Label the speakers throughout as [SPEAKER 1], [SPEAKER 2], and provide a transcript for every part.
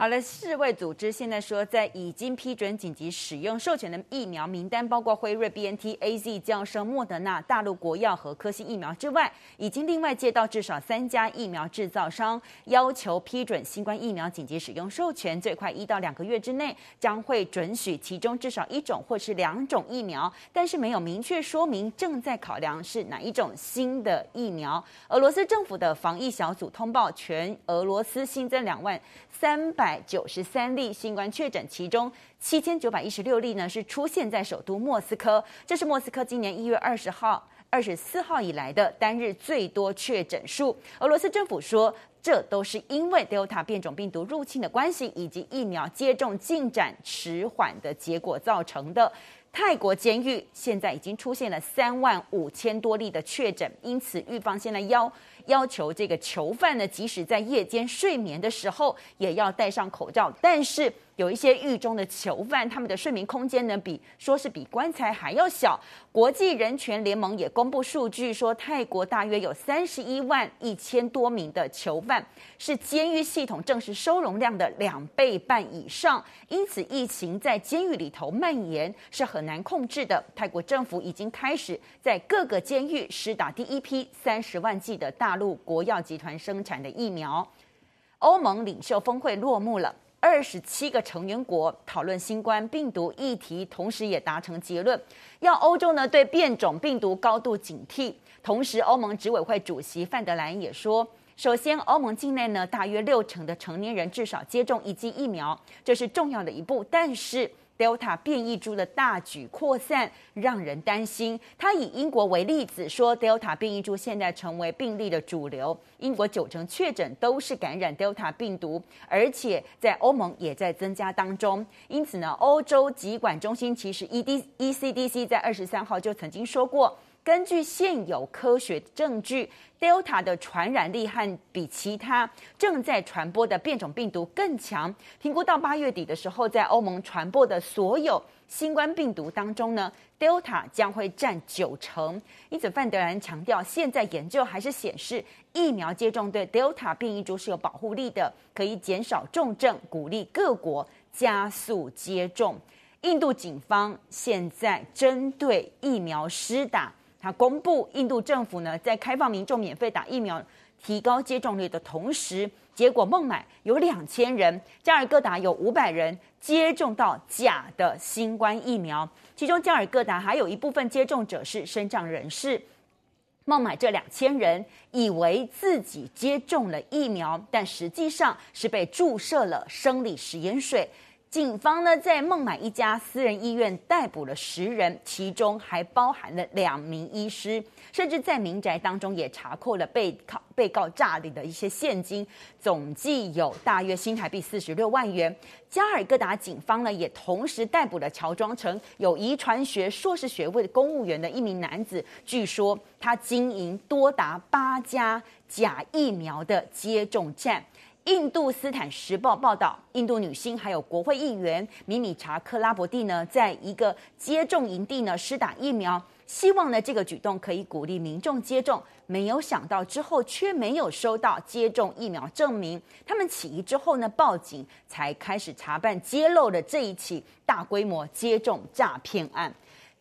[SPEAKER 1] 好了，世卫组织现在说，在已经批准紧急使用授权的疫苗名单，包括辉瑞、BNT、AZ、娇生、莫德纳、大陆国药和科兴疫苗之外，已经另外接到至少三家疫苗制造商要求批准新冠疫苗紧急使用授权，最快一到两个月之内将会准许其中至少一种或是两种疫苗，但是没有明确说明正在考量是哪一种新的疫苗。俄罗斯政府的防疫小组通报，全俄罗斯新增两万三百。百九十三例新冠确诊，其中七千九百一十六例呢是出现在首都莫斯科，这是莫斯科今年一月二十号、二十四号以来的单日最多确诊数。俄罗斯政府说，这都是因为 Delta 变种病毒入侵的关系，以及疫苗接种进展迟缓的结果造成的。泰国监狱现在已经出现了三万五千多例的确诊，因此狱方现在要要求这个囚犯呢，即使在夜间睡眠的时候，也要戴上口罩。但是有一些狱中的囚犯，他们的睡眠空间呢，比说是比棺材还要小。国际人权联盟也公布数据说，泰国大约有三十一万一千多名的囚犯，是监狱系统正式收容量的两倍半以上。因此，疫情在监狱里头蔓延是很难控制的。泰国政府已经开始在各个监狱施打第一批三十万剂的大陆国药集团生产的疫苗。欧盟领袖峰会落幕了，二十七个成员国讨论新冠病毒议题，同时也达成结论，要欧洲呢对变种病毒高度警惕。同时，欧盟执委会主席范德兰也说，首先，欧盟境内呢大约六成的成年人至少接种一剂疫苗，这是重要的一步，但是。Delta 变异株的大举扩散让人担心。他以英国为例子说，Delta 变异株现在成为病例的主流。英国九成确诊都是感染 Delta 病毒，而且在欧盟也在增加当中。因此呢，欧洲疾管中心其实 ED ECDC 在二十三号就曾经说过。根据现有科学证据，Delta 的传染力和比其他正在传播的变种病毒更强。评估到八月底的时候，在欧盟传播的所有新冠病毒当中呢，Delta 将会占九成。因此，范德兰强调，现在研究还是显示疫苗接种对 Delta 变异株是有保护力的，可以减少重症，鼓励各国加速接种。印度警方现在针对疫苗施打。公布，印度政府呢在开放民众免费打疫苗、提高接种率的同时，结果孟买有两千人，加尔各答有五百人接种到假的新冠疫苗，其中加尔各答还有一部分接种者是身障人士。孟买这两千人以为自己接种了疫苗，但实际上是被注射了生理食盐水。警方呢，在孟买一家私人医院逮捕了十人，其中还包含了两名医师，甚至在民宅当中也查扣了被告被告诈领的一些现金，总计有大约新台币四十六万元。加尔各答警方呢，也同时逮捕了乔装成有遗传学硕士学位的公务员的一名男子，据说他经营多达八家假疫苗的接种站。印度斯坦时报报道，印度女星还有国会议员米米查克拉伯蒂呢，在一个接种营地呢施打疫苗，希望呢这个举动可以鼓励民众接种。没有想到之后却没有收到接种疫苗证明，他们起疑之后呢报警，才开始查办，揭露了这一起大规模接种诈骗案。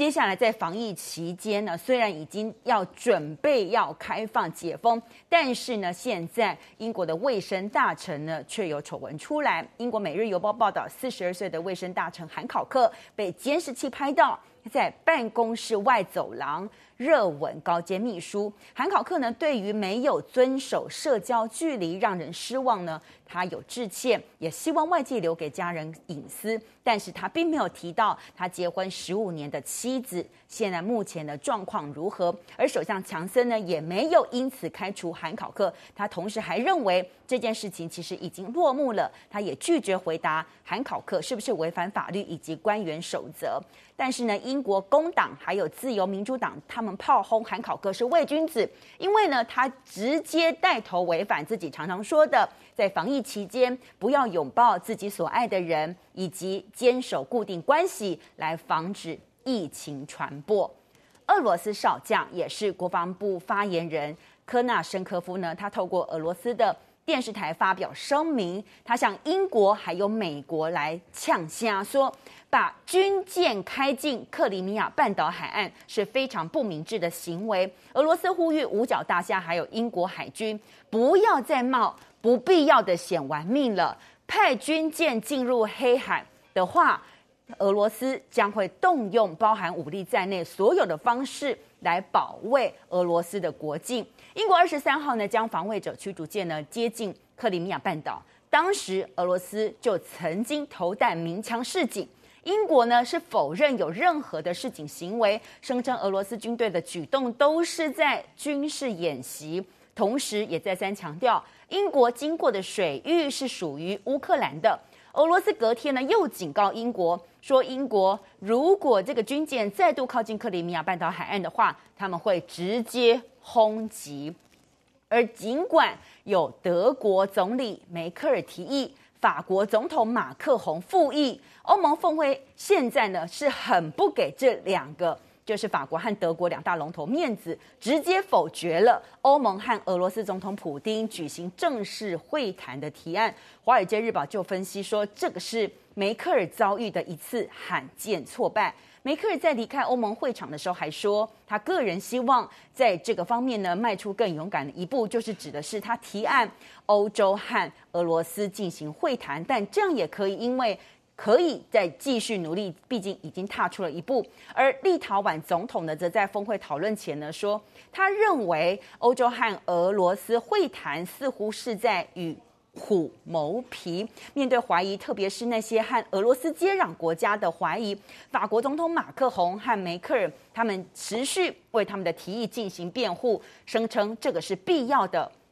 [SPEAKER 1] 接下来在防疫期间呢，虽然已经要准备要开放解封，但是呢，现在英国的卫生大臣呢却有丑闻出来。英国《每日邮报》报道，四十二岁的卫生大臣韩考克被监视器拍到在办公室外走廊热吻高阶秘书。韩考克呢，对于没有遵守社交距离让人失望呢。他有致歉，也希望外界留给家人隐私，但是他并没有提到他结婚十五年的妻子现在目前的状况如何。而首相强森呢，也没有因此开除韩考克，他同时还认为这件事情其实已经落幕了，他也拒绝回答韩考克是不是违反法律以及官员守则。但是呢，英国工党还有自由民主党，他们炮轰韩考克是伪君子，因为呢，他直接带头违反自己常常说的，在防疫期间不要拥抱自己所爱的人，以及坚守固定关系来防止疫情传播。俄罗斯少将也是国防部发言人科纳申科夫呢，他透过俄罗斯的电视台发表声明，他向英国还有美国来呛虾说，把军舰开进克里米亚半岛海岸是非常不明智的行为。俄罗斯呼吁五角大厦还有英国海军不要再冒不必要的险玩命了，派军舰进入黑海的话，俄罗斯将会动用包含武力在内所有的方式来保卫俄罗斯的国境。英国二十三号呢，将防卫者驱逐舰呢接近克里米亚半岛，当时俄罗斯就曾经投弹鸣枪示警，英国呢是否认有任何的示警行为，声称俄罗斯军队的举动都是在军事演习，同时也再三强调英国经过的水域是属于乌克兰的。俄罗斯隔天呢又警告英国说，英国如果这个军舰再度靠近克里米亚半岛海岸的话，他们会直接轰击。而尽管有德国总理梅克尔提议，法国总统马克宏复议，欧盟峰会现在呢是很不给这两个。就是法国和德国两大龙头面子，直接否决了欧盟和俄罗斯总统普丁举行正式会谈的提案。《华尔街日报》就分析说，这个是梅克尔遭遇的一次罕见挫败。梅克尔在离开欧盟会场的时候还说，他个人希望在这个方面呢迈出更勇敢的一步，就是指的是他提案欧洲和俄罗斯进行会谈，但这样也可以，因为。可以再继续努力，毕竟已经踏出了一步。而立陶宛总统呢，则在峰会讨论前呢说，他认为欧洲和俄罗斯会谈似乎是在与虎谋皮。面对怀疑，特别是那些和俄罗斯接壤国家的怀疑，法国总统马克宏和梅克尔他们持续为他们的提议进行辩护，声称这个是必要的。